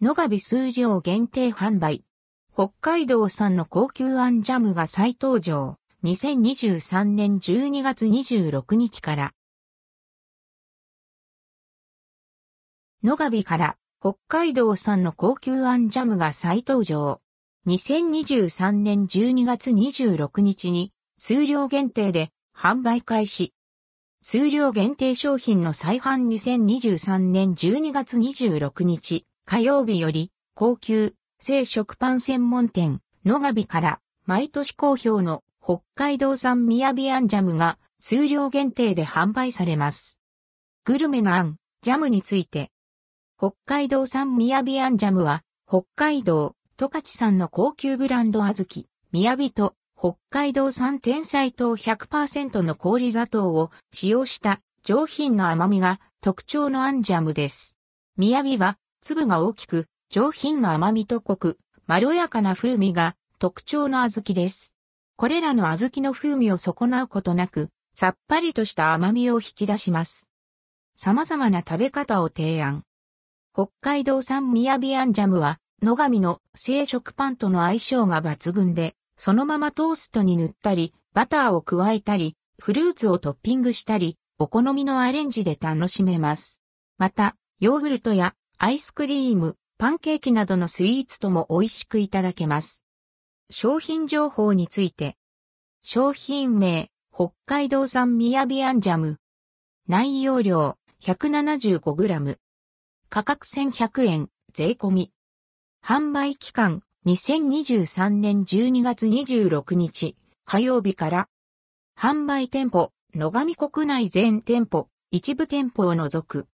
野上数量限定販売。北海道産の高級アンジャムが再登場。2023年12月26日から。野上から北海道産の高級アンジャムが再登場。2023年12月26日に数量限定で販売開始。数量限定商品の再販2023年12月26日火曜日より高級生食パン専門店野上から毎年好評の北海道産みやびあんジャムが数量限定で販売されます。グルメなあん、ジャムについて。北海道産みやびあんジャムは北海道十勝産の高級ブランド小豆、みやびと北海道産天才糖100%の氷砂糖を使用した上品な甘みが特徴のアンジャムです。みやびは粒が大きく、上品な甘みと濃く、まろやかな風味が特徴の小豆です。これらの小豆の風味を損なうことなく、さっぱりとした甘みを引き出します。様々な食べ方を提案。北海道産みやびアンジャムは、野上の生食パンとの相性が抜群で、そのままトーストに塗ったり、バターを加えたり、フルーツをトッピングしたり、お好みのアレンジで楽しめます。また、ヨーグルトやアイスクリーム、パンケーキなどのスイーツとも美味しくいただけます。商品情報について。商品名、北海道産みやびアンジャム。内容量、175g。価格1100円、税込み。販売期間、2023年12月26日、火曜日から。販売店舗、野上国内全店舗、一部店舗を除く。